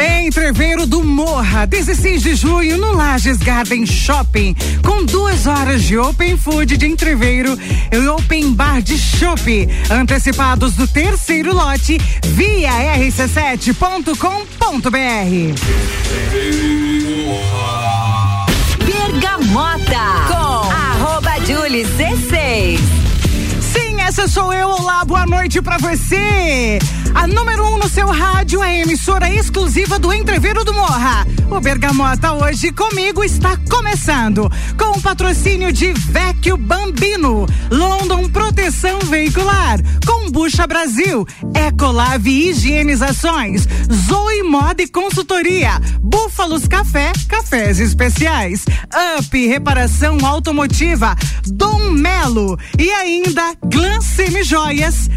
Entreveiro do Morra, 16 de junho, no Lages Garden Shopping, com duas horas de Open Food de entreveiro e Open Bar de Chopp, antecipados do terceiro lote via rc7.com.br. Bergamota com arroba Julie C6. Sim, essa sou eu. Olá, boa noite pra você. A número um no seu rádio é a emissora exclusiva do Entreveiro do Morra. O Bergamota hoje comigo está começando com o patrocínio de Vecchio Bambino, London Proteção Veicular, Combucha Brasil, Ecolave Higienizações, Zoe Moda e Consultoria, Búfalos Café, Cafés Especiais, Up Reparação Automotiva, Dom Melo e ainda Glam Semi Joias.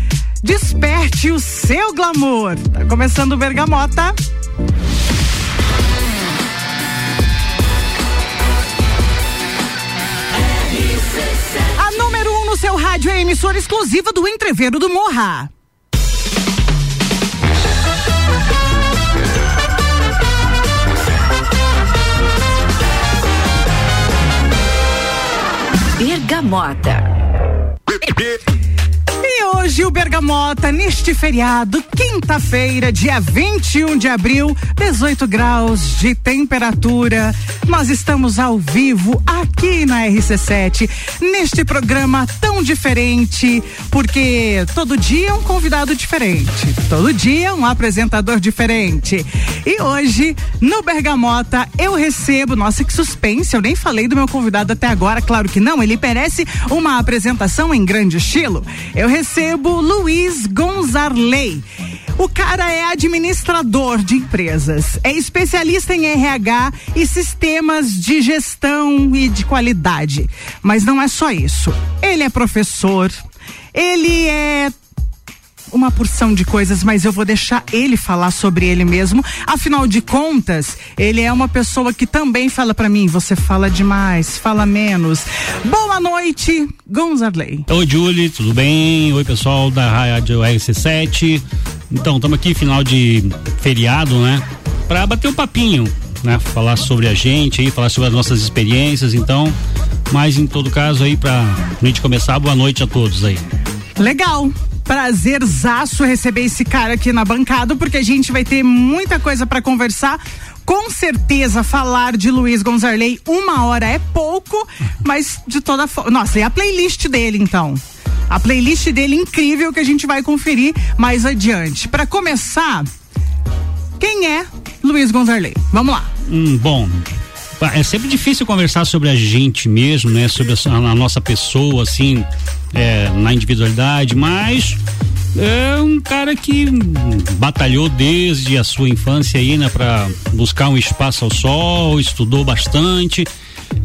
Desperte o seu glamour. Tá começando o Bergamota. A número um no seu rádio é a emissora exclusiva do Entreveiro do Morra. Bergamota. E hoje o Bergamota, neste feriado, quinta-feira, dia 21 de abril, 18 graus de temperatura. Nós estamos ao vivo aqui na RC7, neste programa tão diferente, porque todo dia é um convidado diferente, todo dia um apresentador diferente. E hoje, no Bergamota, eu recebo, nossa, que suspense, eu nem falei do meu convidado até agora, claro que não, ele merece uma apresentação em grande estilo. Eu recebo Luiz Gonzarley. O cara é administrador de empresas, é especialista em RH e sistemas de gestão e de qualidade. Mas não é só isso. Ele é professor, ele é uma porção de coisas, mas eu vou deixar ele falar sobre ele mesmo. Afinal de contas, ele é uma pessoa que também fala para mim: você fala demais, fala menos. Boa noite, Gonzarley. Oi, Julie, tudo bem? Oi, pessoal da Rádio RC7. Então, estamos aqui, final de feriado, né? Para bater um papinho, né? Falar sobre a gente aí, falar sobre as nossas experiências. Então, mas em todo caso aí, para a gente começar, boa noite a todos aí. Legal prazerzaço receber esse cara aqui na bancada, porque a gente vai ter muita coisa para conversar. Com certeza, falar de Luiz Gonzarley uma hora é pouco, mas de toda forma. Nossa, e a playlist dele, então? A playlist dele incrível que a gente vai conferir mais adiante. Para começar, quem é Luiz Gonzarley? Vamos lá. Hum, bom, é sempre difícil conversar sobre a gente mesmo, né? Sobre a, a nossa pessoa, assim, é, na individualidade, mas é um cara que batalhou desde a sua infância aí, né, para buscar um espaço ao sol, estudou bastante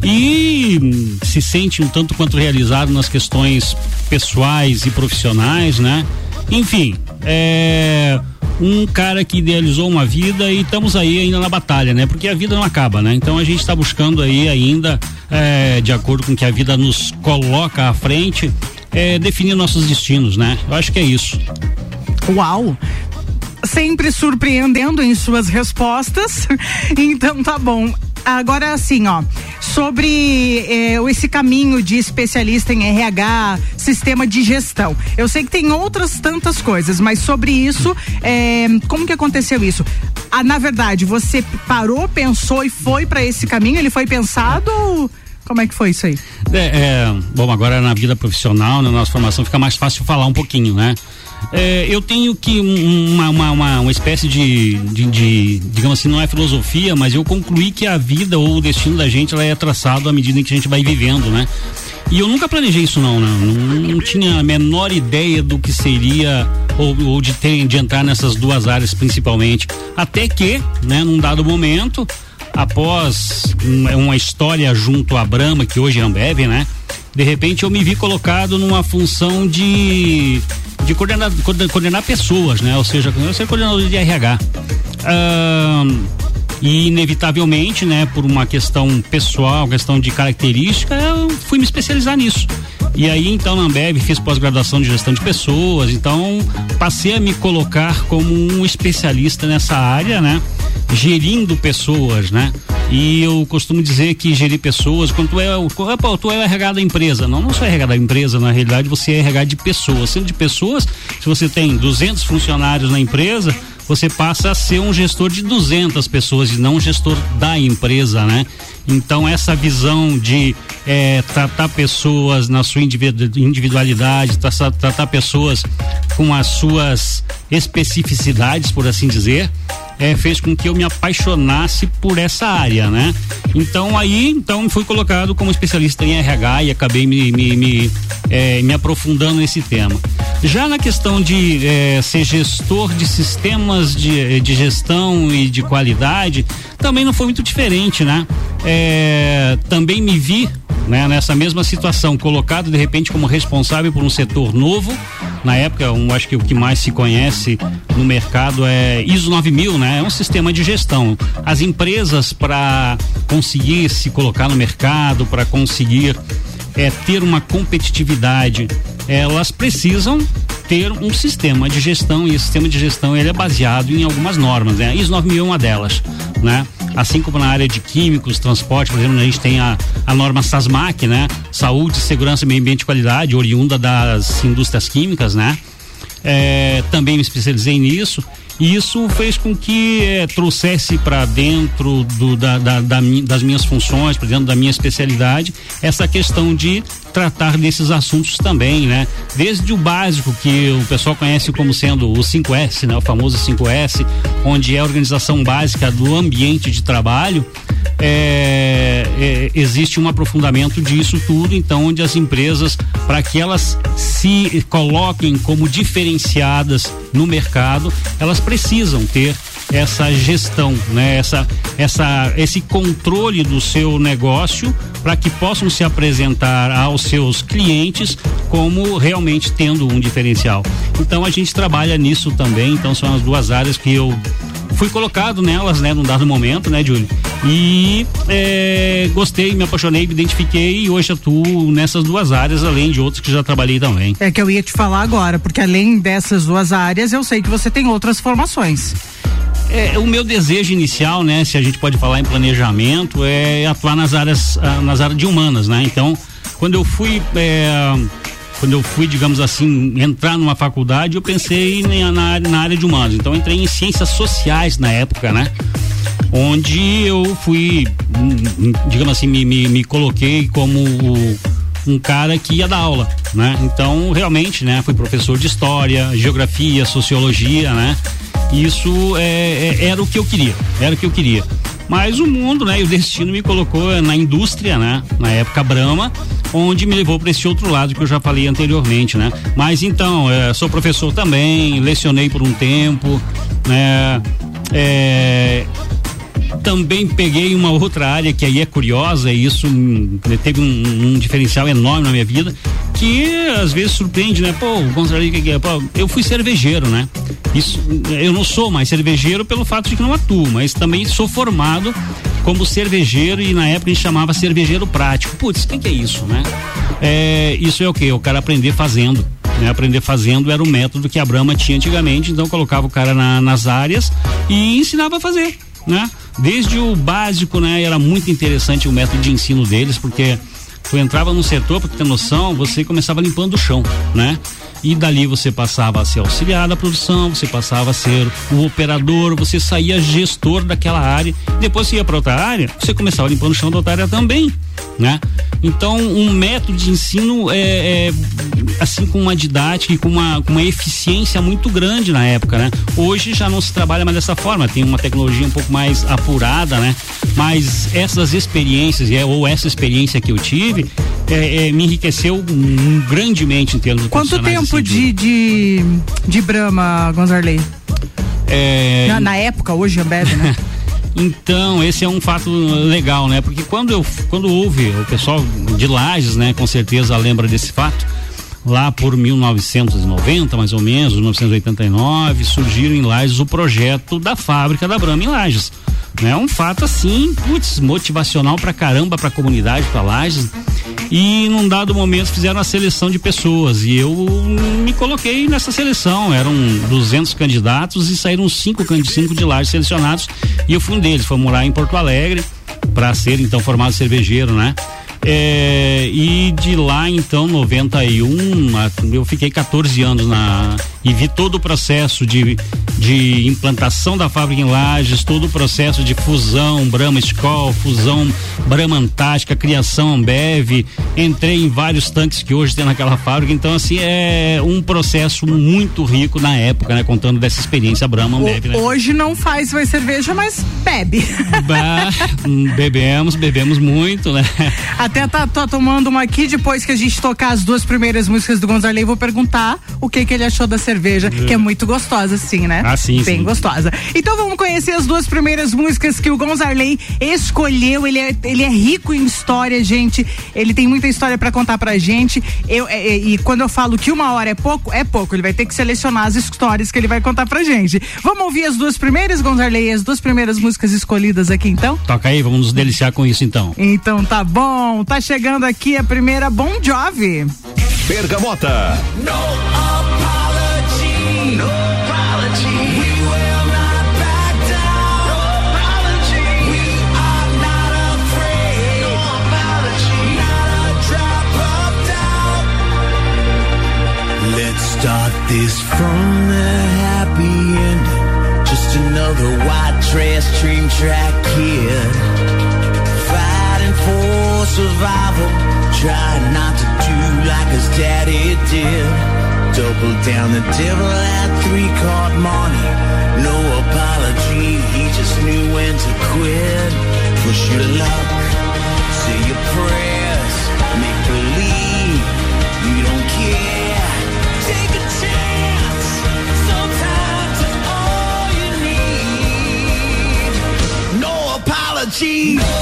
e se sente um tanto quanto realizado nas questões pessoais e profissionais, né? Enfim, é um cara que idealizou uma vida e estamos aí ainda na batalha, né? Porque a vida não acaba, né? Então a gente está buscando aí ainda, é, de acordo com que a vida nos coloca à frente, é, definir nossos destinos, né? Eu acho que é isso. Uau! Sempre surpreendendo em suas respostas. então tá bom. Agora assim, ó, sobre eh, esse caminho de especialista em RH, sistema de gestão. Eu sei que tem outras tantas coisas, mas sobre isso, eh, como que aconteceu isso? Ah, na verdade, você parou, pensou e foi para esse caminho? Ele foi pensado? Como é que foi isso aí? É, é, bom, agora na vida profissional, na nossa formação, fica mais fácil falar um pouquinho, né? É, eu tenho que uma, uma, uma, uma espécie de, de, de, digamos assim, não é filosofia, mas eu concluí que a vida ou o destino da gente ela é traçado à medida em que a gente vai vivendo, né? E eu nunca planejei isso não, né? não, não tinha a menor ideia do que seria ou, ou de, ter, de entrar nessas duas áreas principalmente. Até que, né, num dado momento, após uma história junto à Brahma, que hoje é Ambev, né? De repente eu me vi colocado numa função de de coordenar, coordenar pessoas, né? Ou seja, eu ser coordenador de RH. E inevitavelmente, né, por uma questão pessoal, questão de característica, eu fui me especializar nisso. E aí, então, na Ambev, fiz pós-graduação de gestão de pessoas, então passei a me colocar como um especialista nessa área, né? Gerindo pessoas, né? E eu costumo dizer que gerir pessoas, quando tu é, pô, tu é o RH da empresa. Não, não sou RH da empresa, na realidade você é RH de pessoas. Sendo de pessoas, se você tem 200 funcionários na empresa, você passa a ser um gestor de 200 pessoas e não um gestor da empresa, né? Então essa visão de é, tratar pessoas na sua individualidade, tratar pessoas com as suas especificidades, por assim dizer, é, fez com que eu me apaixonasse por essa área, né? Então aí, então fui colocado como especialista em RH e acabei me, me, me, é, me aprofundando nesse tema. Já na questão de é, ser gestor de sistemas de, de gestão e de qualidade, também não foi muito diferente, né? É, também me vi né, nessa mesma situação, colocado de repente como responsável por um setor novo. Na época, um, acho que o que mais se conhece no mercado é ISO 9000, né? É um sistema de gestão. As empresas para conseguir se colocar no mercado, para conseguir é, ter uma competitividade, elas precisam ter um sistema de gestão e esse sistema de gestão ele é baseado em algumas normas, né? ISO 9000 é uma delas, né? Assim como na área de químicos, transporte, por exemplo, a gente tem a, a norma SASMAC, né? Saúde, segurança, meio ambiente e qualidade, oriunda das indústrias químicas, né? É, também me especializei nisso e isso fez com que eh, trouxesse para dentro do, da, da, da, das minhas funções, para dentro da minha especialidade, essa questão de tratar desses assuntos também, né? Desde o básico que o pessoal conhece como sendo o 5S, né? O famoso 5S, onde é a organização básica do ambiente de trabalho, é, é, existe um aprofundamento disso tudo, então onde as empresas, para que elas se coloquem como diferenciadas no mercado, elas precisam ter essa gestão, né? Essa, essa, esse controle do seu negócio para que possam se apresentar aos seus clientes como realmente tendo um diferencial. Então a gente trabalha nisso também. Então são as duas áreas que eu fui colocado nelas, né, num dado momento, né, Júlio? E é, gostei, me apaixonei, me identifiquei e hoje atuo nessas duas áreas, além de outras que já trabalhei também. É que eu ia te falar agora, porque além dessas duas áreas, eu sei que você tem outras formações. É, o meu desejo inicial, né, se a gente pode falar em planejamento, é atuar nas áreas, ah, nas áreas de humanas, né? Então, quando eu fui é, quando eu fui, digamos assim, entrar numa faculdade, eu pensei na, na, área de humanos. Então, entrei em ciências sociais na época, né? Onde eu fui, hum, hum, digamos assim, me, me, me coloquei como um cara que ia dar aula, né? Então, realmente, né? Fui professor de história, geografia, sociologia, né? Isso é, é, era o que eu queria, era o que eu queria. Mas o mundo, né, e o destino me colocou na indústria, né, na época Brahma, onde me levou para esse outro lado que eu já falei anteriormente, né? Mas então, é, sou professor também, lecionei por um tempo, né? É, também peguei uma outra área que aí é curiosa e isso teve um, um diferencial enorme na minha vida, que às vezes surpreende, né? Pô, contrário que é, pô, eu fui cervejeiro, né? Isso, eu não sou mais cervejeiro pelo fato de que não atuo, mas também sou formado como cervejeiro e na época a gente chamava cervejeiro prático. Putz, o que, que, é isso, né? É, isso é o que? O cara aprender fazendo. Né? Aprender fazendo era o método que a Brahma tinha antigamente, então colocava o cara na, nas áreas e ensinava a fazer, né? Desde o básico, né? Era muito interessante o método de ensino deles, porque tu entrava no setor, para ter noção, você começava limpando o chão, né? e dali você passava a ser auxiliar da produção, você passava a ser o operador, você saía gestor daquela área, depois você ia para outra área, você começava limpando o chão da outra área também, né? Então, um método de ensino é, é assim com uma didática e com uma, com uma eficiência muito grande na época, né? Hoje já não se trabalha mais dessa forma, tem uma tecnologia um pouco mais apurada, né? Mas essas experiências, é, ou essa experiência que eu tive, é, é, me enriqueceu grandemente em termos Quanto tempo assim, de, de, de Brahma, Gonzarley? É, na, na, época, hoje Ambev, né? Então, esse é um fato legal, né? Porque quando eu quando houve, o pessoal de Lages, né, com certeza lembra desse fato, lá por 1990, mais ou menos, 1989, surgiram em Lages o projeto da fábrica da Brahma em Lages. É um fato assim, putz, motivacional pra caramba pra comunidade, pra Lages. e num dado momento fizeram a seleção de pessoas e eu me coloquei nessa seleção. Eram 200 candidatos e saíram cinco, cinco de lá selecionados e eu fui um deles. Fomos lá em Porto Alegre para ser então formado cervejeiro, né? É, e de lá então 91 eu fiquei 14 anos na e vi todo o processo de, de implantação da fábrica em Lages, todo o processo de fusão Brahma Skol, fusão Brahma Antártica, criação Ambev, entrei em vários tanques que hoje tem naquela fábrica, então assim é um processo muito rico na época, né, contando dessa experiência Brahma Ambev, né? Hoje não faz mais cerveja, mas bebe. Bah, bebemos, bebemos muito, né? Até tá, tô tomando uma aqui depois que a gente tocar as duas primeiras músicas do Gonzalez, vou perguntar o que que ele achou da cerveja cerveja, que é muito gostosa, sim, né? Ah, sim. Bem sim. gostosa. Então vamos conhecer as duas primeiras músicas que o Gonzarley escolheu. Ele é, ele é rico em história, gente. Ele tem muita história para contar pra gente. Eu, é, é, e quando eu falo que uma hora é pouco, é pouco. Ele vai ter que selecionar as histórias que ele vai contar pra gente. Vamos ouvir as duas primeiras, Gonzarley, as duas primeiras músicas escolhidas aqui, então? Toca aí, vamos nos deliciar com isso, então. Então tá bom. Tá chegando aqui a primeira Bon Jovi. Bergamota. start this from the happy ending. Just another white trash dream track kid. Fighting for survival. Trying not to do like his daddy did. Double down the devil at three card money. No apology, he just knew when to quit. Push your luck, say your prayers, cheese.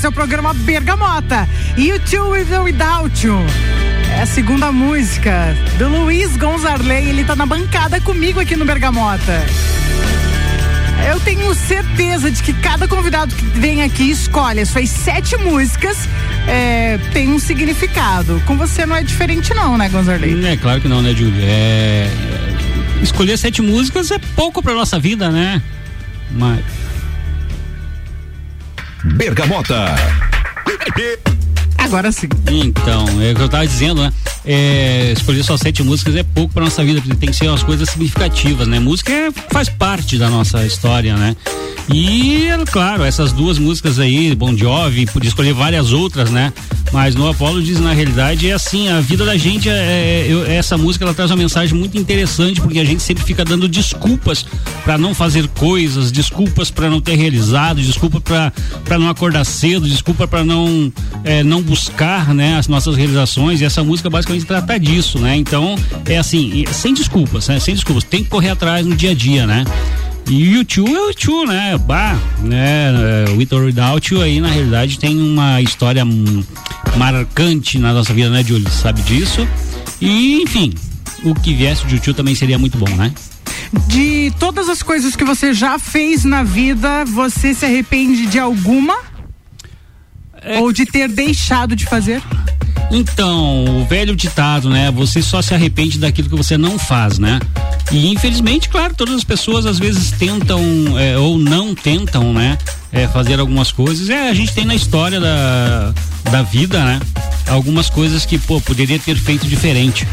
Esse é o programa Bergamota. You Two With or Without You. É a segunda música do Luiz Gonzarley. Ele tá na bancada comigo aqui no Bergamota. Eu tenho certeza de que cada convidado que vem aqui escolhe as suas sete músicas é, tem um significado. Com você não é diferente não, né, Gonzarley? É claro que não, né, Júlio? É... é escolher sete músicas é pouco pra nossa vida, né? Mas Bergamota. Agora sim. Então, é o que eu estava dizendo, né? É, escolher só sete músicas é pouco para nossa vida, tem que ser umas coisas significativas, né? Música é, faz parte da nossa história, né? E, claro, essas duas músicas aí, Bon Jovi, podia escolher várias outras, né? Mas no Apolo diz, na realidade, é assim, a vida da gente, é, é, eu- essa música ela traz uma mensagem muito interessante, porque a gente sempre fica dando desculpas para não fazer coisas, desculpas para não ter realizado, desculpa para não acordar cedo, desculpa para não é, não buscar, né, as nossas realizações, e essa música basicamente trata disso, né? Então, é assim, sem desculpas, né? Sem desculpas, tem que correr atrás no dia a dia, né? E o YouTube é o YouTube, né? Bah, né? é, With Without You aí, na realidade, tem uma história marcante na nossa vida, né, Júlio? Sabe disso? E, enfim, o que viesse de YouTube também seria muito bom, né? De todas as coisas que você já fez na vida, você se arrepende de alguma? Ou de ter deixado de fazer? Então, o velho ditado, né? Você só se arrepende daquilo que você não faz, né? E infelizmente, claro, todas as pessoas às vezes tentam é, ou não tentam, né? É, fazer algumas coisas. É, a gente tem na história da, da vida, né? Algumas coisas que, pô, poderia ter feito diferente.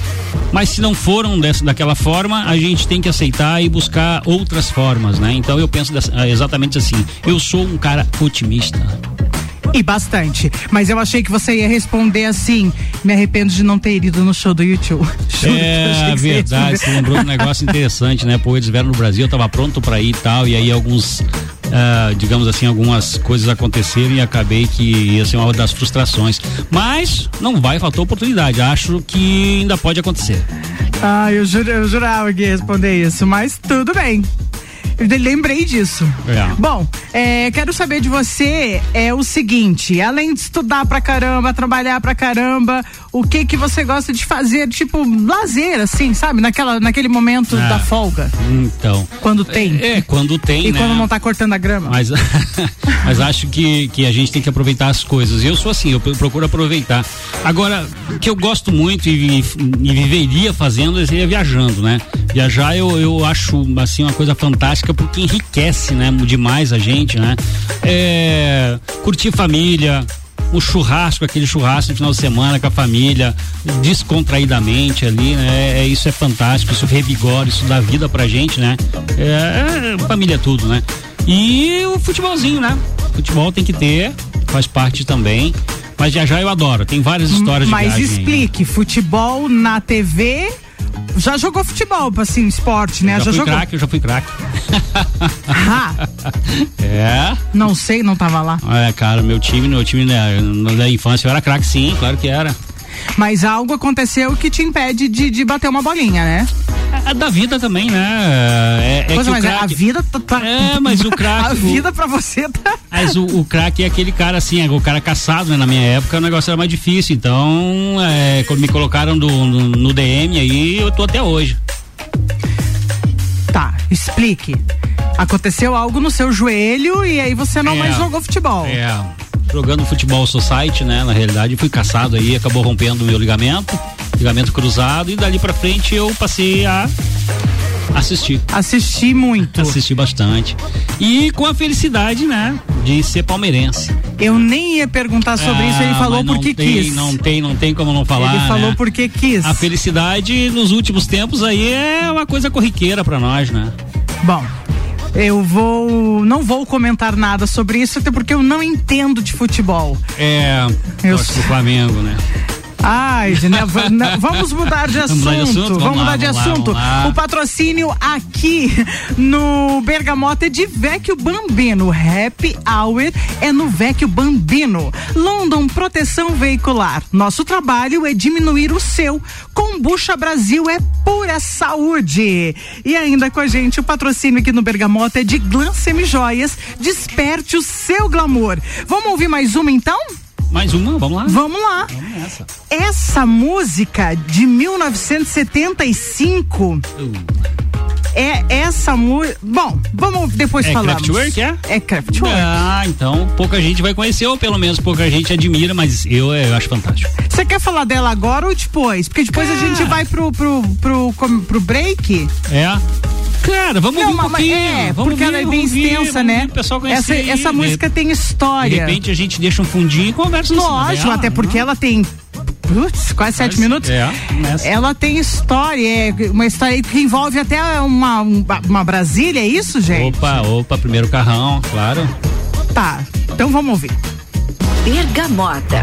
Mas se não foram dessa, daquela forma, a gente tem que aceitar e buscar outras formas, né? Então eu penso dessa- exatamente assim. Eu sou um cara otimista. E bastante. Mas eu achei que você ia responder assim: me arrependo de não ter ido no show do YouTube. É você verdade, você lembrou de um negócio interessante, né? Pô, eles vieram no Brasil, eu tava pronto pra ir e tal, e aí alguns, ah, digamos assim, algumas coisas aconteceram e acabei que ia ser uma das frustrações. Mas não vai, faltou oportunidade. Acho que ainda pode acontecer. Ah, eu, juro, eu jurava que ia responder isso, mas tudo bem. Lembrei disso. É. Bom, é, quero saber de você é o seguinte: além de estudar pra caramba, trabalhar pra caramba, o que que você gosta de fazer, tipo, lazer, assim, sabe? Naquela, naquele momento Ah. da folga, Então. quando tem. É, quando tem, e né? quando não tá cortando a grama. Mas, mas acho que, que a gente tem que aproveitar as coisas. Eu sou assim, eu pro- procuro aproveitar. Agora, o que eu gosto muito e, e viveria fazendo seria viajando, né? Viajar eu, eu acho assim uma coisa fantástica porque enriquece, né? Demais a gente, né? É, curtir família, um churrasco, aquele churrasco de final de semana com a família, descontraidamente ali, né? É, isso é fantástico, isso revigora, isso dá vida pra gente, né? É, é, família é tudo, né? E o futebolzinho, né? Futebol tem que ter, faz parte também. Mas viajar eu adoro, tem várias histórias Mas de viagem. aí. explique, futebol na TV. Já jogou futebol, assim, esporte, né? Já, fui jogou. craque, eu já fui craque. Ah, É. não sei, não tava lá. É, cara, meu time, meu time né, na infância eu era craque sim, claro que era. Mas algo aconteceu que te impede de, de bater uma bolinha, né? É da vida também, né? É, é Pois é, mas o a vida tá. tá- É, mas o craque- A vida pra você tá. Mas o, o craque é aquele cara assim, é o cara caçado, né? Na minha época o negócio era mais difícil. Então, é, quando me colocaram do- no, no DM aí, eu tô até hoje. Tá, explique. Aconteceu algo no seu joelho e aí você não É. mais jogou futebol. É, jogando futebol society, né? Na realidade, fui caçado aí, acabou rompendo o meu ligamento, ligamento cruzado, e dali pra frente eu passei a assistir. Assisti muito. Assisti bastante. E com a felicidade, né? De ser palmeirense. Eu nem ia perguntar sobre isso, ele Ah, falou porque tem, quis. Não tem, não tem como não falar. ele falou né? porque quis. A felicidade nos últimos tempos aí é uma coisa corriqueira pra nós, né? Bom, eu vou. Não vou comentar nada sobre isso, até porque eu não entendo de futebol. É, Eu gosto do. Flamengo, né? Ai, va- não, vamos mudar de assunto. Vamos mudar de assunto? Vamos, Vamos lá, mudar de vamos assunto. lá. O patrocínio aqui no Bergamota é de Vecchio Bambino. Happy Hour é no Vecchio Bambino. London Proteção Veicular. Nosso trabalho é diminuir o seu. Combucha Brasil é pura saúde. E ainda com a gente, o patrocínio aqui no Bergamota é de Glam Semijoias. Desperte o seu glamour. Vamos ouvir mais uma então? Mais uma, vamos lá? Vamos lá. Vamos nessa. Essa música de 1975 é essa música. Bom, vamos depois É falamos. Kraftwerk, é? É Kraftwerk. Ah, então pouca gente vai conhecer, ou pelo menos pouca gente admira, mas eu, eu acho fantástico. Você quer falar dela agora ou depois? Porque depois a gente vai pro, pro, pro, com- pro break. É. Cara, vamos Não, ouvir um pouquinho. é, vamos porque ela é bem ouvir, extensa, né? ouvir o pessoal Essa, aí, essa de- música tem De história. repente a gente deixa um fundinho e conversa em cima Lógico, dela, até porque né? ela tem putz, quase sete minutos. É. Ela tem história, é uma história que envolve até uma, uma Brasília, é isso, gente? Opa, opa, primeiro carrão, claro. Tá, então vamos ouvir. Bergamota.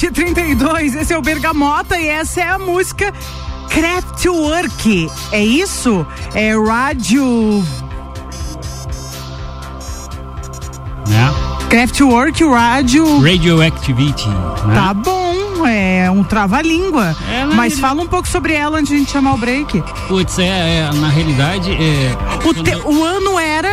7h32, esse é o Bergamota e essa é a música Craftwork. É isso? É rádio. Né? Craftwork, rádio. Radioactivity. Né? Tá bom. é um trava-língua. É, Mas realidade- fala um pouco sobre ela antes de a gente chamar o break. Putz, é, é, na realidade, é, O, te- o ano era.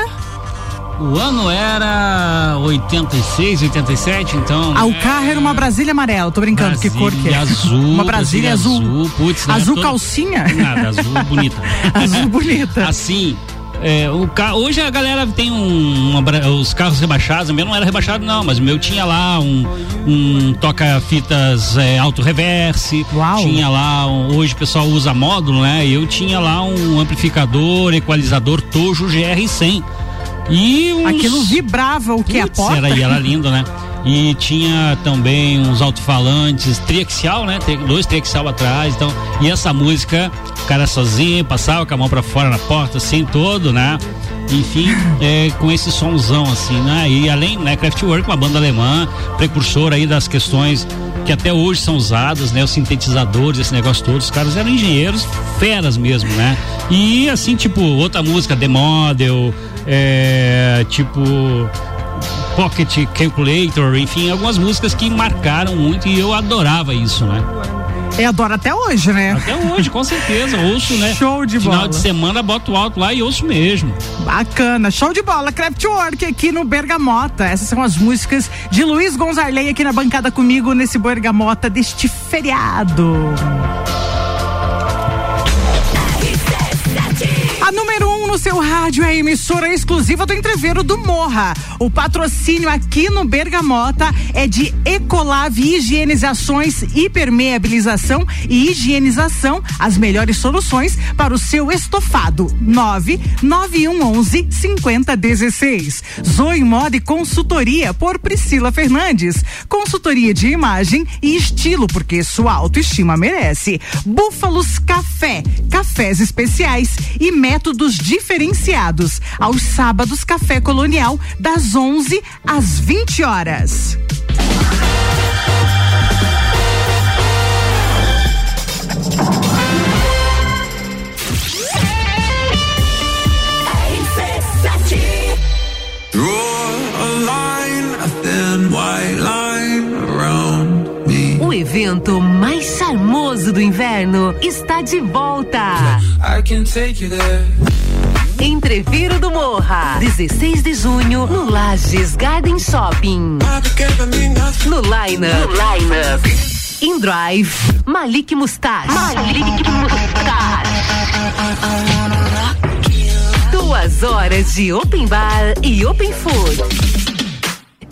O ano era 86, 87, então. Ah, o né, carro era uma Brasília amarela. Tô brincando, que cor que é? azul. Uma Brasília azul. Putz, né, Azul calcinha? Nada, azul bonita. Azul bonita. Assim, é, o ca... hoje a galera tem um, uma os carros rebaixados, o meu não era rebaixado não, mas o meu tinha lá um, um toca-fitas é, auto-reverse, tinha lá, um- hoje o pessoal usa módulo, né? Eu tinha lá um amplificador, equalizador Tojo GR100. E uns... Aquilo vibrava o que? A Putz, porta? Era, e era lindo, né? E tinha também uns alto-falantes triaxial, né? Dois triaxial atrás, então. E essa música, o cara sozinho, passava com a mão pra fora na porta, assim, todo, né? Enfim, é, com esse somzão, assim, né? E além, né, Kraftwerk, uma banda alemã, precursora aí das questões que até hoje são usadas, né? Os sintetizadores, esse negócio todo, os caras eram engenheiros feras mesmo, né? E assim, tipo, outra música, The Model, é, tipo Pocket Calculator, enfim, algumas músicas que marcaram muito e eu adorava isso, né? Eu adoro até hoje, né? Até hoje, com certeza, ouço, né? Show de Final bola. de semana, boto alto lá e ouço mesmo. Bacana, show de bola, Craftwork aqui no Bergamota. Essas são as músicas de Luiz Gonzarley aqui na bancada comigo nesse Bergamota deste feriado. no seu rádio é a emissora exclusiva do entreveiro do Morra. O patrocínio aqui no Bergamota é de Ecolave Higienizações, Hipermeabilização e Higienização, as melhores soluções para o seu estofado. 99111 5016. Zoe Moda e Consultoria por Priscila Fernandes. Consultoria de imagem e estilo, porque sua autoestima merece. Búfalos Café, cafés especiais e métodos de diferenciados. Aos sábados, Café Colonial, das 11 às 20 horas. Draw evento mais charmoso do inverno está de volta. I can take you there. Entreviro do Morra, 16 de junho, no Lages Garden Shopping. No lineup. No lineup. In Drive, Malik Mustache. Malik Mustache. Duas horas de open bar e open food.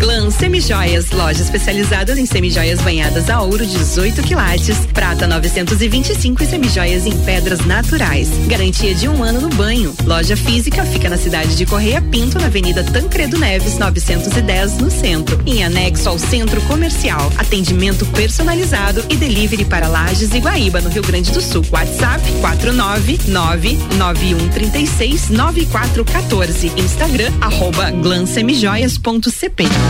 Glam Semijoias, loja especializada em semijoias banhadas a ouro 18 quilates, prata 925 e semijoias em pedras naturais. Garantia de um ano no banho. Loja física fica na cidade de Correia Pinto, na Avenida Tancredo Neves, 910, no centro. Em anexo ao centro comercial. Atendimento personalizado e delivery para Lages e Guaíba, no Rio Grande do Sul. WhatsApp 49991369414. Instagram arroba glansemijoias.cp.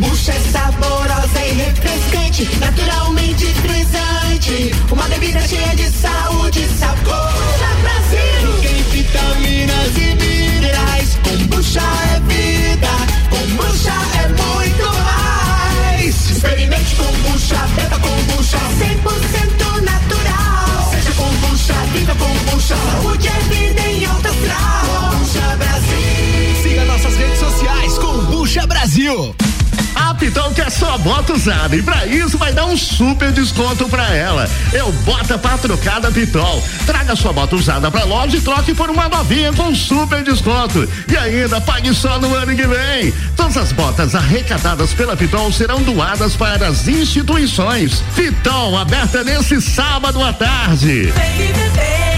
Kombucha é saborosa e refrescante, naturalmente frisante. Uma bebida cheia de saúde e sabor. Kombucha Brasil. Tem vitaminas e minerais. Kombucha é vida. Kombucha é muito mais. Experimente kombucha, beba kombucha. 100% natural. Seja kombucha, viva kombucha. Saúde é vida em alta astral. Kombucha Brasil. Siga nossas redes sociais, Combucha Brasil. A Pitol quer só bota usada e pra isso vai dar um super desconto pra ela. Eu bota pra trocar da Pitol. Traga sua bota usada pra loja e troque por uma novinha com super desconto. E ainda pague só no ano que vem. Todas as botas arrecadadas pela Pitol serão doadas para as instituições. Pitol aberta nesse sábado à tarde. Olá,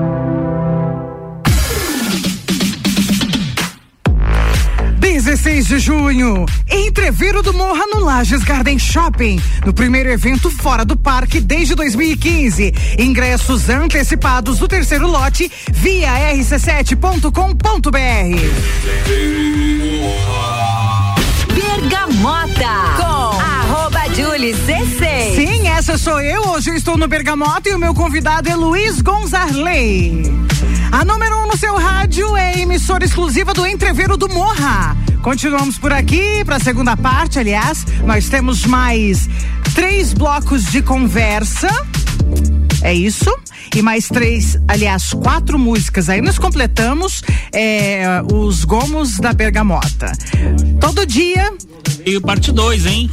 Dezesseis de junho, Entreviro do Morra no Lages Garden Shopping, no primeiro evento fora do parque desde 2015. Ingressos antecipados do terceiro lote via rc7.com.br. Bergamota com arroba Julie CC. Essa sou eu. Hoje eu estou no Bergamota e o meu convidado é Luiz Gonzarley. A número um no seu rádio é emissora exclusiva do Entreveiro do Morra. Continuamos por aqui para a segunda parte, aliás. Nós temos mais três blocos de conversa. É isso. E mais três, aliás, quatro músicas. Aí nós completamos é, os gomos da Bergamota. Todo dia. E parte 2, hein?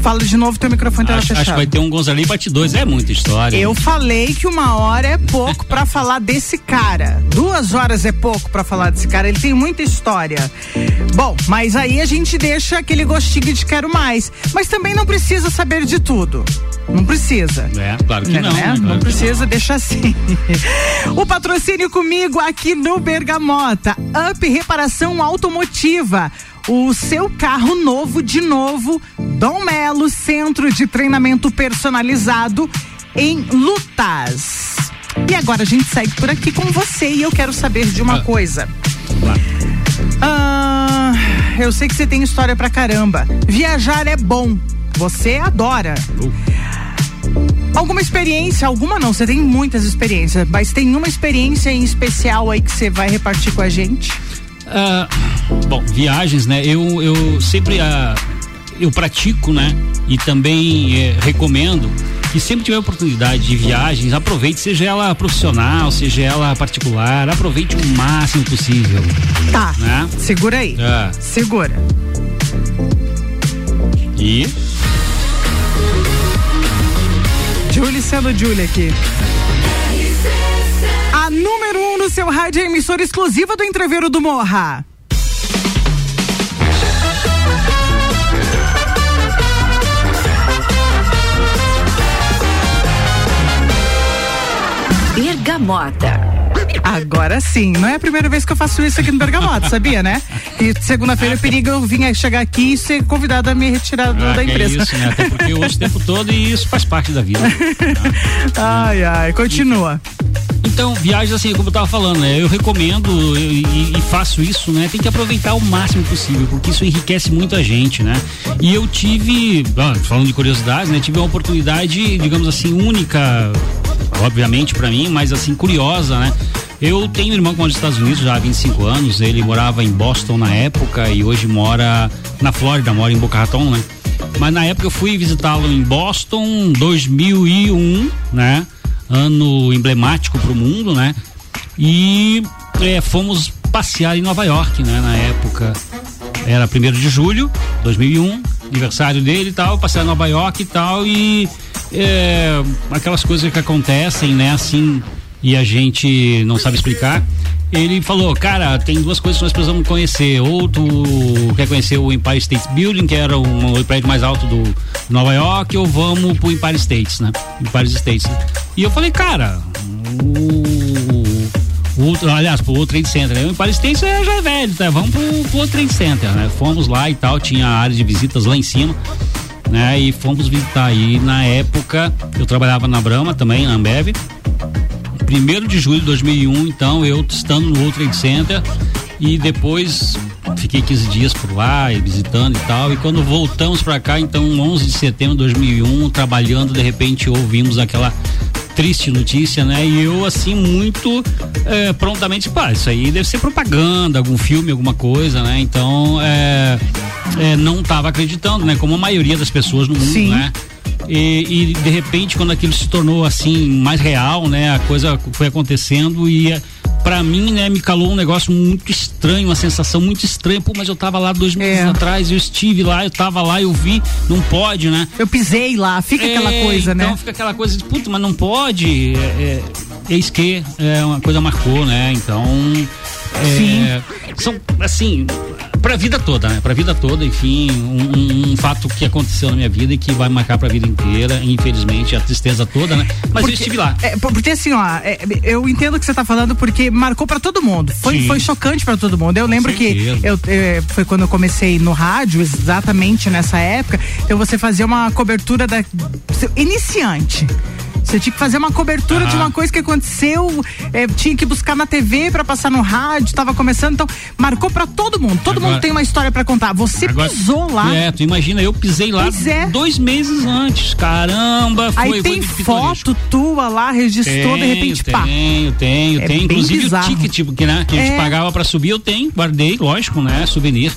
Fala de novo, teu microfone tá Acho, fechado. acho que vai ter um Gonzalinho parte 2. É muita história. Eu falei que uma hora é pouco pra falar desse cara. Duas horas é pouco pra falar desse cara. Ele tem muita história. Bom, mas aí a gente deixa aquele gostinho de quero mais. Mas também não precisa saber de tudo. Não precisa. É, claro que Né, não. né? né? Não Claro precisa deixar assim. o patrocínio comigo aqui no Bergamota. Up Reparação Automotiva. O seu carro novo de novo. Dom Melo, centro de treinamento personalizado em Lutas. E agora a gente segue por aqui com você e eu quero saber de uma Ah. coisa. Ah, eu sei que você tem história pra caramba. Viajar é bom. Você adora. Alguma experiência, alguma não, você tem muitas experiências, mas tem uma experiência em especial aí que você vai repartir com a gente? Ah, bom, viagens, né? Eu, eu sempre ah, eu pratico, né? E também eh, recomendo que sempre tiver oportunidade de viagens, aproveite, seja ela profissional, seja ela particular, aproveite o máximo possível, Tá, né? segura aí. Ah, Segura. e Julie sendo Julie aqui. A número no seu rádio a emissora exclusiva do Entreveiro do Morra. Bergamota. Agora sim, não é a primeira vez que eu faço isso aqui no Bergamota, sabia, né? E segunda-feira é perigo eu vir chegar aqui e ser convidado a me retirar ah, da que é empresa. isso, né? Até porque eu ouço o tempo todo e isso faz parte da vida. Ai, ai, continua. Então, viagens assim, como eu tava falando, né? Eu recomendo eu- e, e faço isso, né? Tem que aproveitar o máximo possível, porque isso enriquece muito a gente, né? E eu tive, ah, falando de curiosidades, né? Tive uma oportunidade, digamos assim, única, obviamente pra mim, mas assim, curiosa, né? Eu tenho um irmão que mora nos Estados Unidos já há 25 anos, ele morava em Boston na época e hoje mora na Flórida, mora em Boca Raton, né? Mas na época eu fui visitá-lo em Boston, 2001, né? Ano emblemático pro mundo, né? E é, fomos passear em Nova York, né? Na época era 1 de julho 2001, aniversário dele e tal, passear em Nova York e tal e é, aquelas coisas que acontecem, né? Assim e a gente não sabe explicar. Ele falou, cara, tem duas coisas que nós precisamos conhecer. Ou tu quer conhecer o Empire State Building, que era um, o prédio mais alto do Nova York, ou vamos pro Empire States, né? Empire States. Né? E eu falei, cara, o, o aliás, pro World Trade Center, né? O Empire State é- já é velho, tá? Vamos pro, pro Trade Center, né? Fomos lá e tal, tinha área de visitas lá em cima, né? E fomos visitar aí. Na época, eu trabalhava na Brahma também, na Ambev. 1 de julho de 2001, então, eu estando no World Trade Center e depois fiquei 15 dias por lá e visitando e tal. E quando voltamos para cá, então, 11 de setembro de 2001, trabalhando, de repente ouvimos aquela triste notícia, né? E eu, assim, muito eh, prontamente, pá, isso aí deve ser propaganda, algum filme, alguma coisa, né? Então, é, é, não estava acreditando, né? Como a maioria das pessoas no mundo, Sim. né? E, e, de repente quando aquilo se tornou assim mais real, né, a coisa foi acontecendo e para mim, né, me calou um negócio muito estranho, uma sensação muito estranha. Pô, mas eu tava lá dois meses É. atrás, eu estive lá, eu tava lá, eu vi, não pode, né? Eu pisei lá, fica aquela É, coisa, então né? fica aquela coisa de, puta, mas não pode. É, é, eis que é, uma coisa marcou, né? Então. É, São, assim, pra vida toda, né? Pra vida toda, enfim, um, um- fato que aconteceu na minha vida e que vai marcar pra vida inteira, infelizmente, a tristeza toda, né? Mas eu estive lá. É, por- porque assim, ó, é, eu entendo o que você tá falando porque marcou pra todo mundo. Foi, Sim. foi chocante pra todo mundo. Eu lembro que certeza. eu, é, foi quando eu comecei no rádio, exatamente nessa época. Então você fazia uma cobertura da iniciante. Você tinha que fazer uma cobertura de Ah. uma coisa que aconteceu, é, tinha que buscar na TV pra passar no rádio, tava começando, então marcou pra todo mundo. Todo Agora- mundo tem uma história pra contar. Você Agora- pisou lá. É, tu imagina, eu pisei lá é. dois meses antes. Caramba, foi. Aí foi tem pitoresco. foto tua lá, registrou, de repente, pá. Tenho, tenho, É tenho. Inclusive bizarro. o ticket que, né, que a gente É. pagava pra subir, eu tenho, guardei, lógico, né? Souvenir.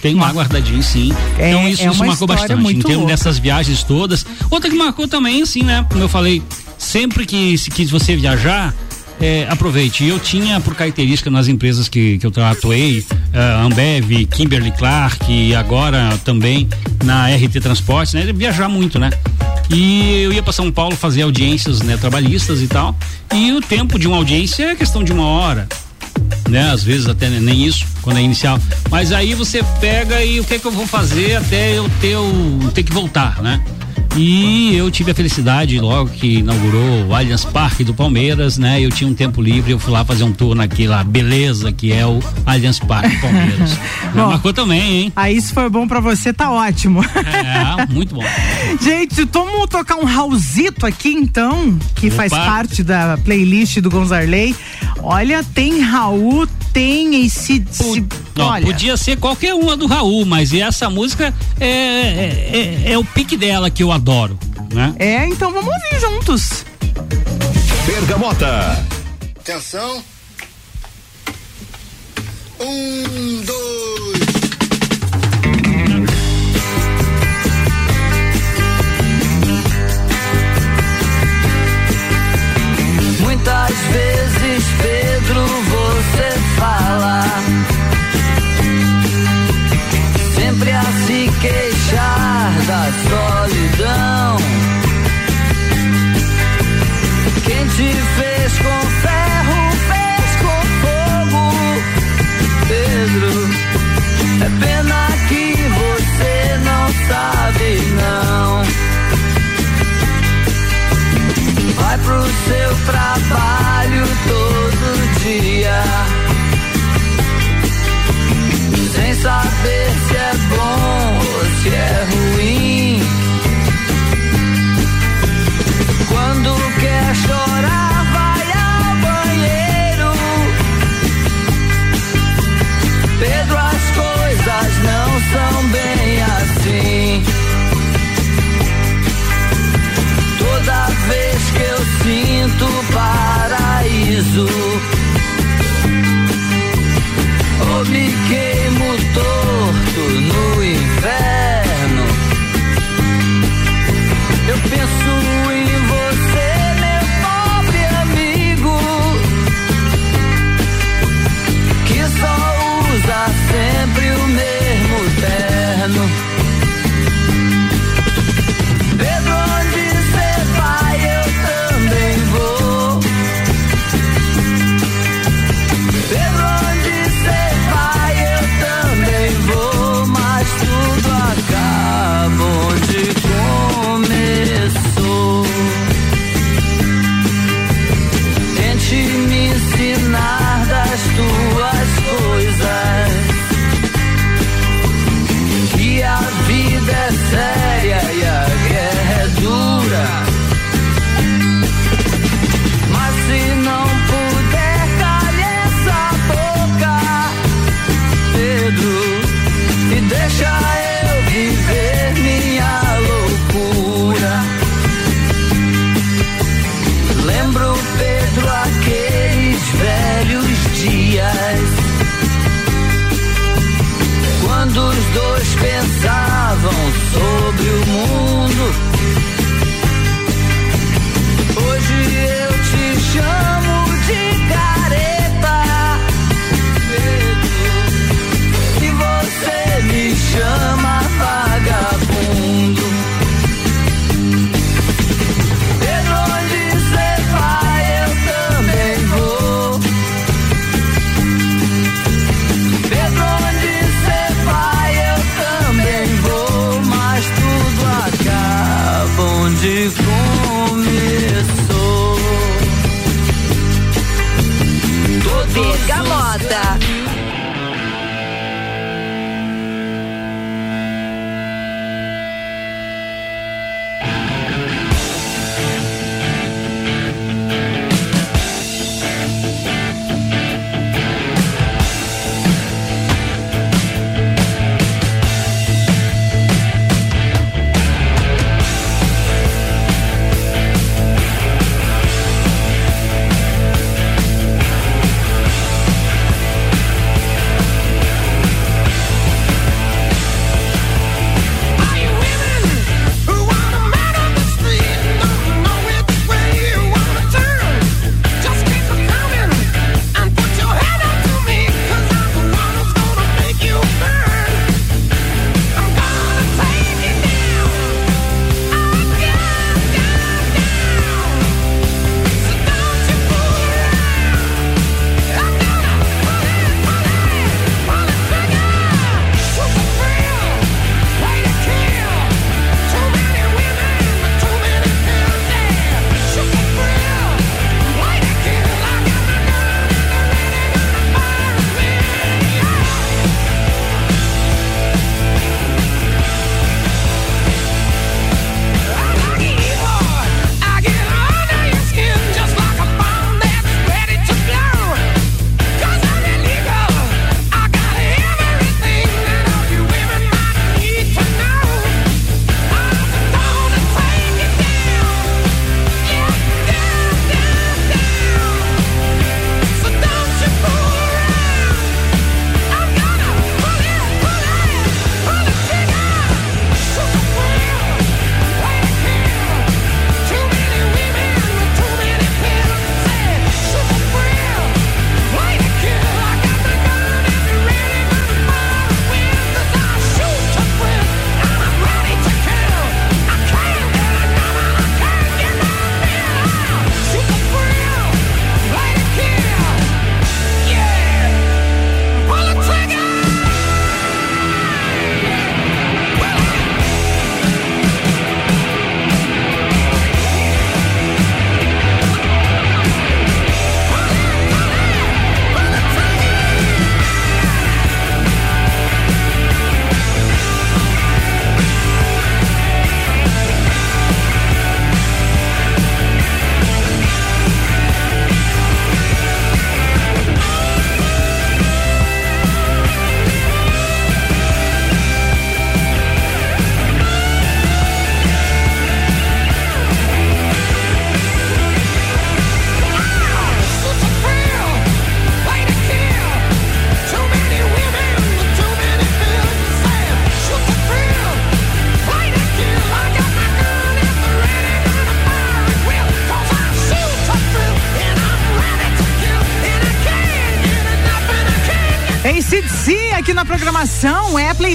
Tenho lá guardadinho, sim. É- então isso, é isso uma marcou bastante. muito Em termos louca. dessas viagens todas. Outra que marcou também, assim, né? Como eu falei, sempre que, se que você viajar, é, aproveite. Eu tinha por característica nas empresas que, que eu atuei, eh, Ambev, Kimberly Clark e agora também na RT Transportes, né? Viajar muito, né? E eu ia para São Paulo fazer audiências né, trabalhistas e tal. E o tempo de uma audiência é questão de uma hora. Né? Às vezes até nem isso, quando é inicial. Mas aí você pega e o que é que eu vou fazer até eu ter, o, ter que voltar, né? E eu tive a felicidade logo que inaugurou o Allianz Parque do Palmeiras, né? Eu tinha um tempo livre, eu fui lá fazer um tour naquela beleza que é o Allianz Parque do Palmeiras. Bom. marcou também, hein? Aí se for bom pra você, tá ótimo. É, muito bom. Gente, vamos tocar um Raulzito aqui então, que Opa. faz parte da playlist do Gonzarley. Olha, tem Raul, tem esse. Não, olha, podia ser qualquer uma do Raul, mas essa música é, é, é- é o pique dela que eu adoro, né? É, então vamos ouvir juntos. Bergamota. Atenção. Um, dois. Muitas vezes, Pedro, você fala sempre a se queixar te fez com ferro, fez com fogo, Pedro. É pena que você não sabe, não. Vai pro seu trabalho todo dia. Sem saber se é bom ou se é ruim. são bem assim. Toda vez que eu sinto paraíso, ou me Yes, I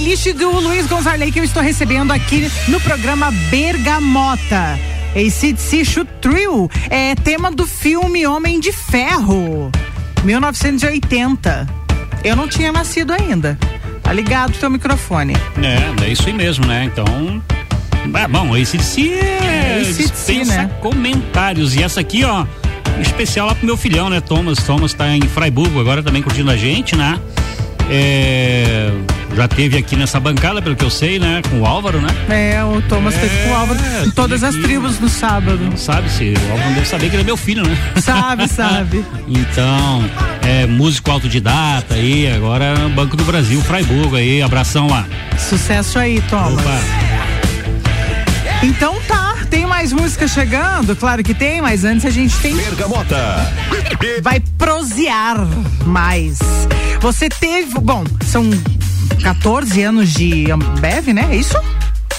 playlist do Luiz Gonzalez que eu estou recebendo aqui no programa Bergamota. ACDC Shoot Thrill é tema do filme Homem de Ferro, 1980. Eu não tinha nascido ainda. Tá ligado o teu microfone. É, é isso aí mesmo, né? Então. Ah, bom, esse de é, AC/DC, né? comentários. E essa aqui, ó, especial lá pro meu filhão, né? Thomas. Thomas tá em Freiburgo agora também curtindo a gente, né? É, já teve aqui nessa bancada, pelo que eu sei, né? Com o Álvaro, né? É, o Thomas teve com o Álvaro em todas as tribos no sábado. Sabe se o Álvaro não deve saber que ele é meu filho, né? Sabe, sabe. Então, é músico autodidata aí, agora Banco do Brasil, Freiburgo aí, abração lá. Sucesso aí, Thomas. Opa. Então tá, tem mais música chegando? Claro que tem, mas antes a gente tem. Bergamota. Vai prosear mais. Você teve. Bom, são 14 anos de Ambev, né? É isso?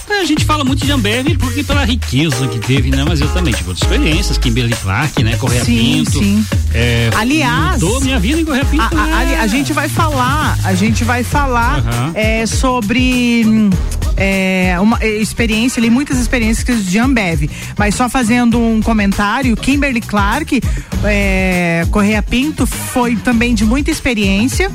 É, A gente fala muito de Ambev porque pela riqueza que teve, né? Mas eu também tive outras experiências, Kimberly Clark, né? Correia Sim, Pinto. sim. É, Aliás, Mudou minha vida em Correia Pinto. A, a- né? ali- a gente vai falar, a gente vai falar é, sobre hum, é, uma é, experiência ali, muitas experiências de Ambev. Mas só fazendo um comentário, Kimberly Clark, é, Correia Pinto, foi também de muita experiência.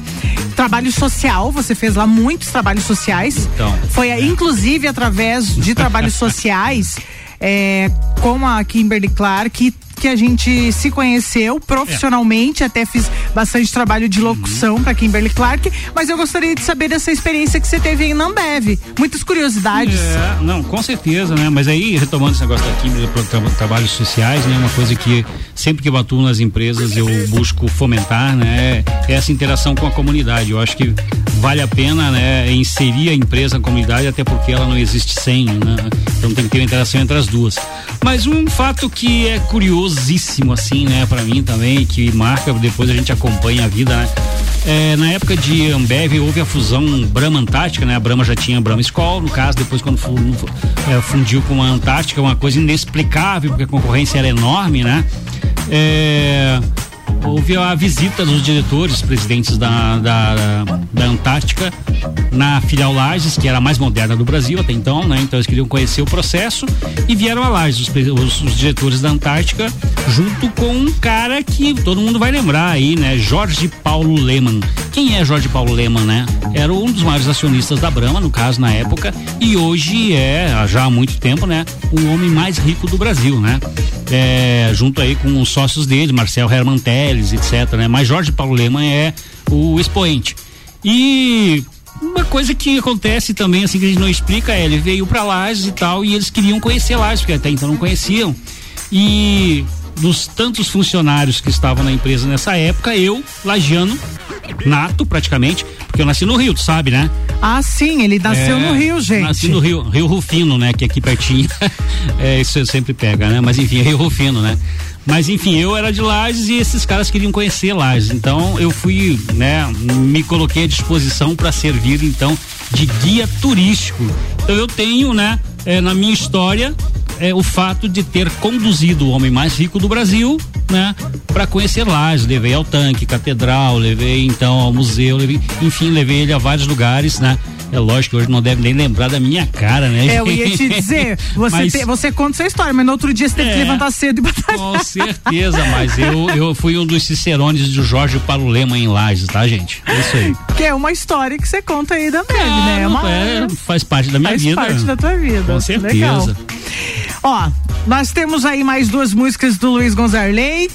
Trabalho social, você fez lá muitos trabalhos sociais. Então. Foi é, inclusive através de trabalhos sociais é, com a Kimberly Clark que a gente se conheceu profissionalmente, até fiz bastante trabalho de locução para Kimberly Clark, mas eu gostaria de saber dessa experiência que você teve aí na Ambev. Muitas curiosidades. É, não, com certeza, né? Mas aí, retomando esse negócio da Kimberly para tra trabalhos sociais, né? Uma coisa que sempre que eu atuo nas empresas eu busco fomentar, né? É essa interação com a comunidade. Eu acho que vale a pena, né? Inserir a empresa na comunidade, até porque ela não existe sem, né? Então tem que ter uma interação entre as duas. Mas um fato que é curiosíssimo, assim, né? Para mim também, que marca, depois a gente acompanha a vida, né? É, na época de Ambev houve a fusão Brahma Antártica, né? A Brahma já tinha Brahma Skol, no caso, depois quando é, fundiu com a Antártica, uma coisa inexplicável, porque a concorrência era enorme, né? É, houve a visita dos diretores, presidentes da, da, da Antártica na filial Lages, que era a mais moderna do Brasil até então, né? Então eles queriam conhecer o processo e vieram a Lages, os, os- os diretores da Antártica, junto com um cara que todo mundo vai lembrar aí, né? Jorge Paulo Leman. Quem é Jorge Paulo Leman, né? Era um dos maiores acionistas da Brahma, no caso, na época, e hoje é, já há muito tempo, né? O homem mais rico do Brasil, né? É, junto aí com os sócios dele, Marcel Herman Teles, etc, né? Mas Jorge Paulo Leman é o expoente. E uma coisa que acontece também, assim, que a gente não explica, é ele veio pra Lages e tal, e eles queriam conhecer Lages, porque até então não conheciam. E dos tantos funcionários que estavam na empresa nessa época, eu, lagiano, nato praticamente, porque eu nasci no Rio, tu sabe, né? Ah, sim, ele nasceu É, no Rio, gente. Nasci no Rio, Rio Rufino, né? Que é aqui pertinho. é, isso sempre pega, né? Mas enfim, Rio Rufino, né? Mas enfim, eu era de Lages e esses caras queriam conhecer Lages. Então eu fui, né? Me coloquei à disposição para servir, então, de guia turístico. Então eu tenho, né? é, na minha história, é, o fato de ter conduzido o homem mais rico do Brasil, né? Para conhecer Lages. Levei ao tanque, catedral, levei então ao museu, levei, enfim, levei ele a vários lugares, né? É lógico que hoje não deve nem lembrar da minha cara, né? É, eu ia te dizer, você, Mas- te- você conta sua história, mas no outro dia você teve que É. levantar cedo e batalhar. Com certeza, mas eu, eu fui um dos cicerones do Jorge Paulo Lema em Lages, tá, gente? É isso aí. Que é uma história que você conta aí da Bebe, né? É uma, É, faz parte da minha faz vida. parte da tua vida. Com certeza. Legal. Ó, nós temos aí mais duas músicas do Luiz Gonzarley.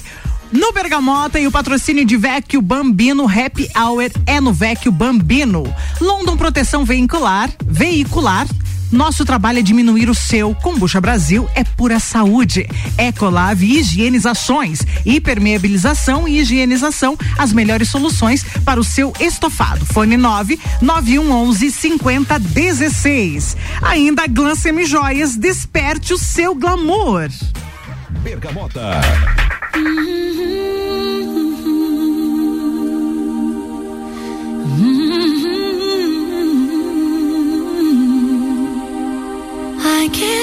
No Bergamota e o patrocínio de Vecchio Bambino Happy Hour é no Vecchio Bambino. London Proteção Veicular, Veicular. Nosso trabalho é diminuir o seu. Combucha Brasil é pura saúde. Ecolave Higienizações, hipermeabilização e higienização, as melhores soluções para o seu estofado. Fone 9 9111 5016. Ainda Glam Semijoias, desperte o seu glamour. Bergamota. I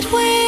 that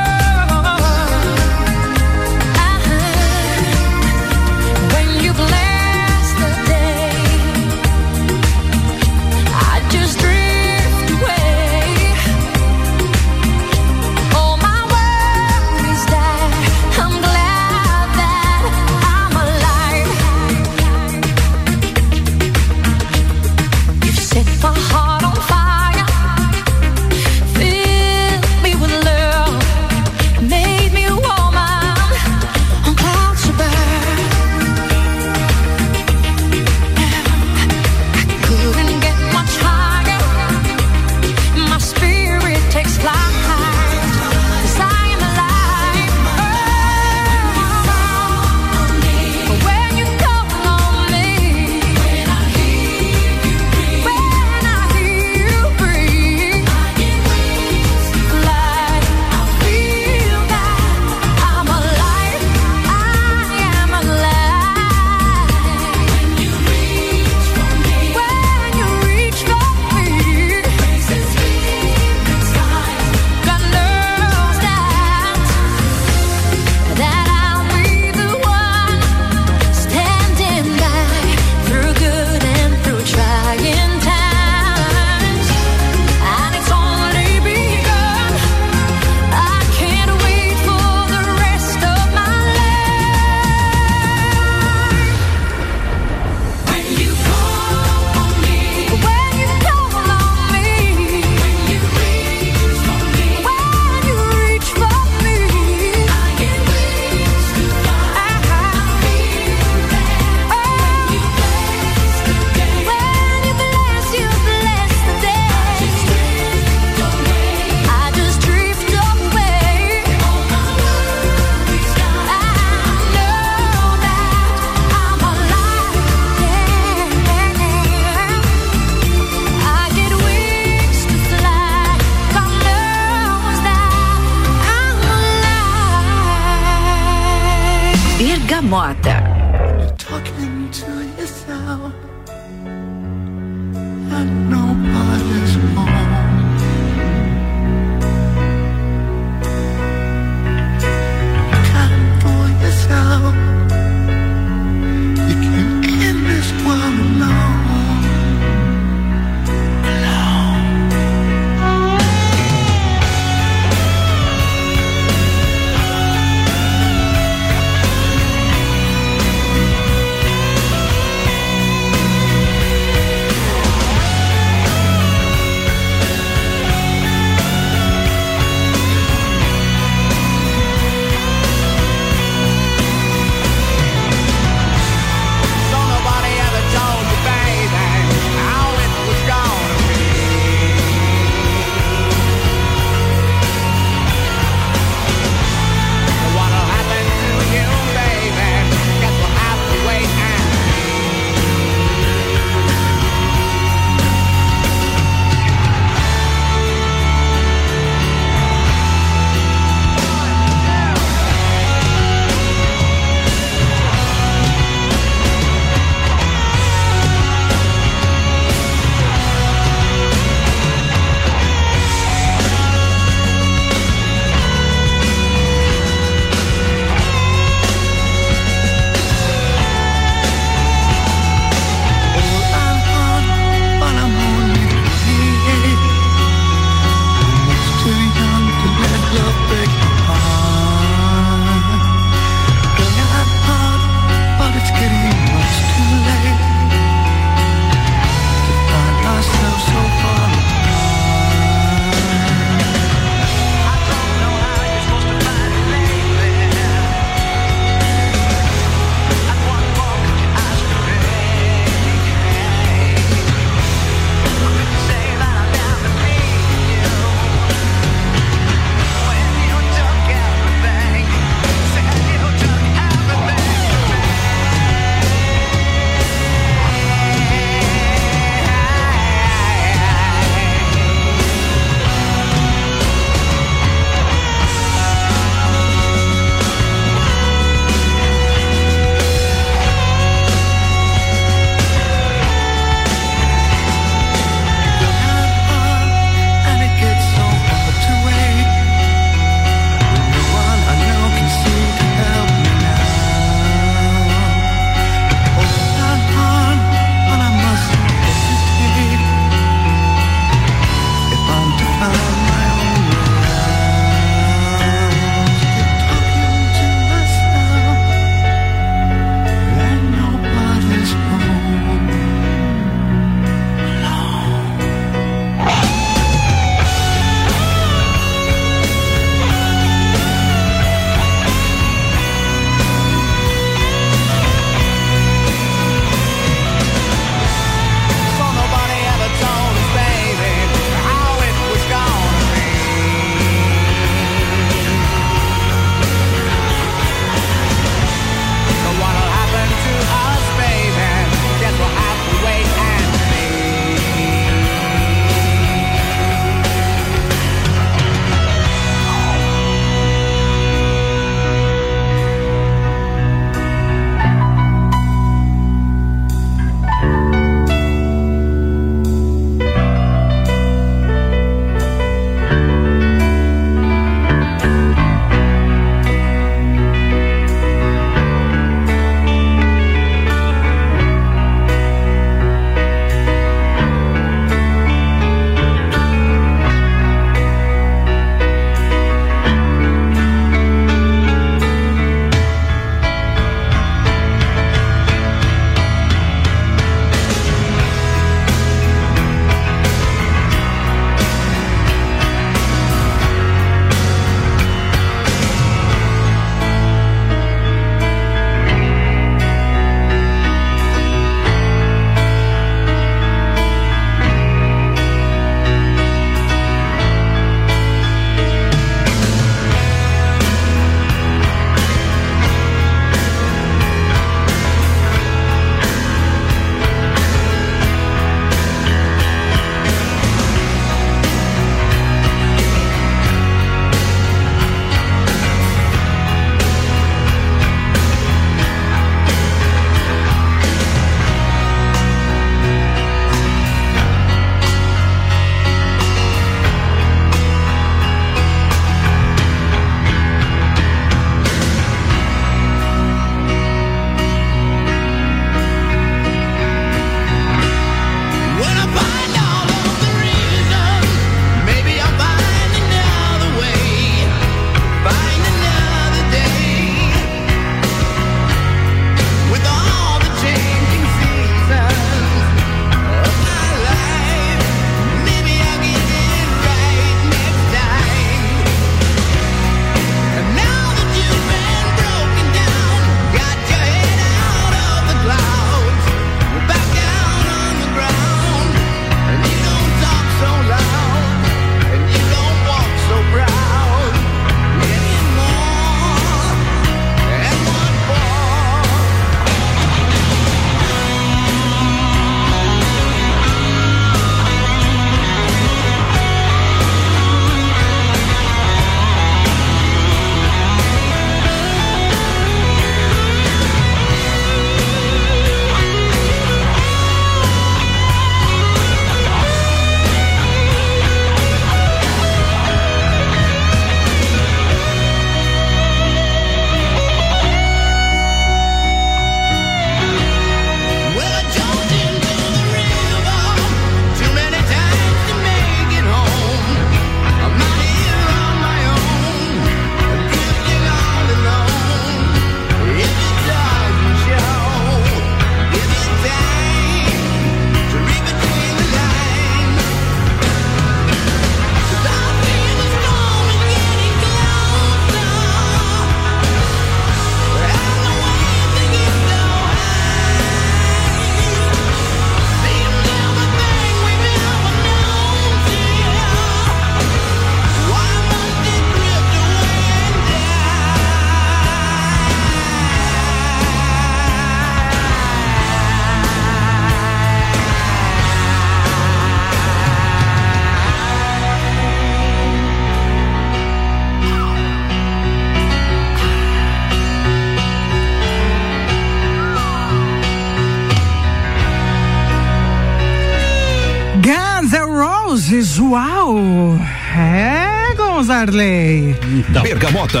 Então. Bergamota.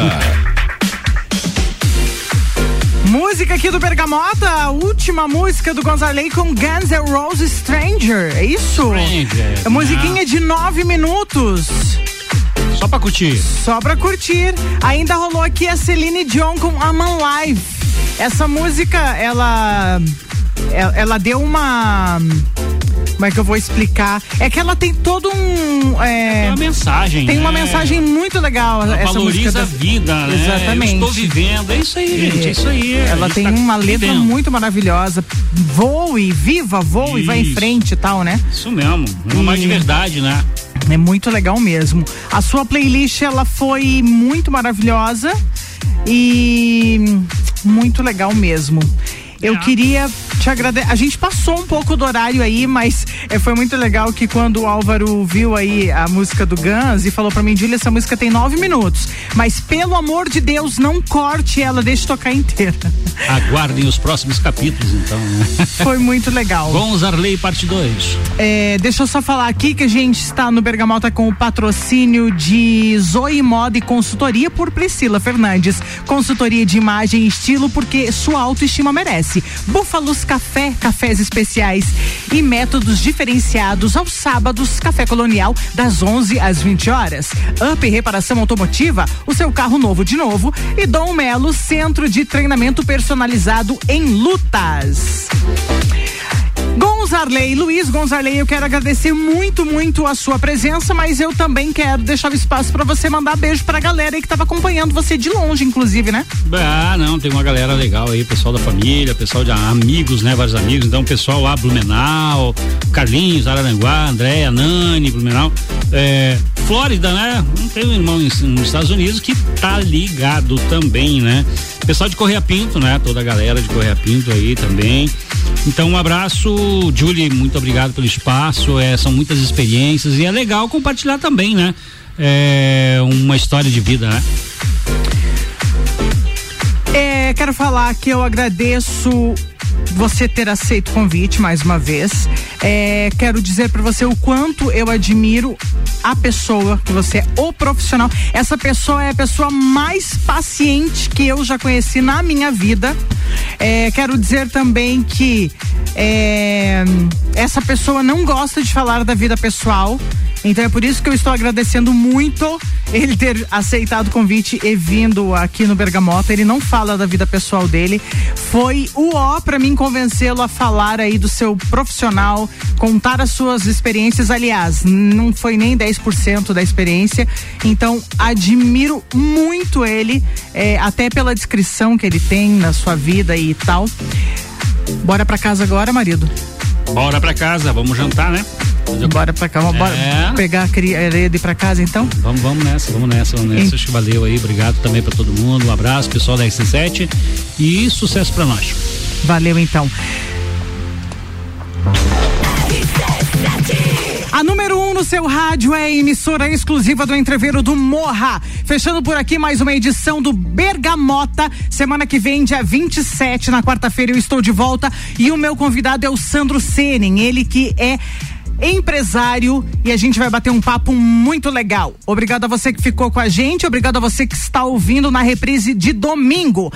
Música aqui do Bergamota, a última música do Gonzalez com Guns N' Roses Stranger, é isso? Stranger, A musiquinha de nove minutos. Só pra curtir. Só pra curtir. Ainda rolou aqui a Celine Dion com I'm Alive. Essa música. Ela, ela deu uma. Como é que eu vou explicar? É que ela tem todo um. É, uma mensagem. Tem uma né? mensagem muito legal. Ela essa valoriza da- a vida, né? Exatamente. Eu estou vivendo. É isso aí, gente. É isso aí. Ela tem tá uma letra vivendo. muito maravilhosa. Voe, viva, voe, vai em Isso. frente e tal, né? Isso mesmo. Uma mais de E- verdade, né? É muito legal mesmo. A sua playlist ela foi muito maravilhosa e muito legal mesmo. Eu queria te agradecer. A gente passou um pouco do horário aí, mas eh, foi muito legal que quando o Álvaro viu aí a música do Guns e falou pra mim, Júlia, essa música tem nove minutos. Mas pelo amor de Deus, não corte ela, deixe tocar inteira. Aguardem os próximos capítulos, então, né? Foi muito legal. Gonzarley, parte 2. É, deixa eu só falar aqui que a gente está no Bergamota com o patrocínio de Zoe Moda e Consultoria por Priscila Fernandes. Consultoria de imagem e estilo porque sua autoestima merece. Búfalos Café, cafés especiais e métodos diferenciados aos sábados, Café Colonial, das 11 às 20 horas. Up Reparação Automotiva, o seu carro novo de novo. E Dom Melo, Centro de Treinamento Personalizado em Lutas. Gonzarley, Luiz Gonzarley, eu quero agradecer muito, muito a sua presença, mas eu também quero deixar o espaço para você mandar beijo pra galera aí que tava acompanhando você de longe, inclusive, né? Ah, não, tem uma galera legal aí, pessoal da família, pessoal de amigos, né? Vários amigos. Então, pessoal lá, Blumenau, Carlinhos, Araranguá, Andréia, Nani, Blumenau. É, Flórida, né? Tem um irmão nos Estados Unidos que tá ligado também, né? Pessoal de Correia Pinto, né? Toda a galera de Correia Pinto aí também. Então, um abraço, Julie, muito obrigado pelo espaço. É, são muitas experiências e é legal compartilhar também, né? É, uma história de vida, né? É, quero falar que eu agradeço você ter aceito o convite mais uma vez. É, quero dizer para você o quanto eu admiro a pessoa, que você é o profissional. Essa pessoa é a pessoa mais paciente que eu já conheci na minha vida. É, quero dizer também que é, essa pessoa não gosta de falar da vida pessoal. Então é por isso que eu estou agradecendo muito ele ter aceitado o convite e vindo aqui no Bergamota. Ele não fala da vida pessoal dele. Foi o ó para mim convencê-lo a falar aí do seu profissional, contar as suas experiências. Aliás, não foi nem 10% da experiência. Então admiro muito ele, eh, até pela descrição que ele tem na sua vida e tal. Bora pra casa agora, marido. Bora pra casa, vamos jantar, né? Bora pra cá, bora É. pegar a cria- hereda e ir pra casa então? Vamos, vamos nessa, vamos nessa, vamos nessa. Acho que valeu aí, obrigado também pra todo mundo. Um abraço, pessoal da RC7 e sucesso pra nós. Valeu então. A número um no seu rádio é a emissora exclusiva do Entreveiro do Morra. Fechando por aqui mais uma edição do Bergamota. Semana que vem, dia 27, na quarta-feira, eu estou de volta. E o meu convidado é o Sandro Senin, ele que é empresário e a gente vai bater um papo muito legal. Obrigado a você que ficou com a gente, obrigado a você que está ouvindo na reprise de domingo.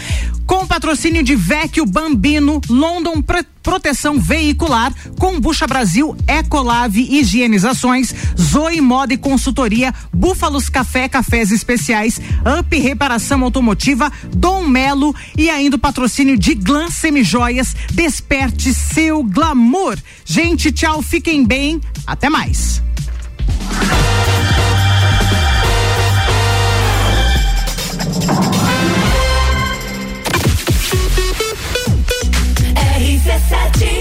Com patrocínio de Vecchio Bambino, London Pro- Proteção Veicular, Combucha Brasil, Ecolave Higienizações, Zoe Moda e Consultoria, Búfalos Café, Cafés Especiais, Up Reparação Automotiva, Dom Melo e ainda o patrocínio de Glam Semijoias. Desperte seu glamour. Gente, tchau, fiquem bem, até mais. sete.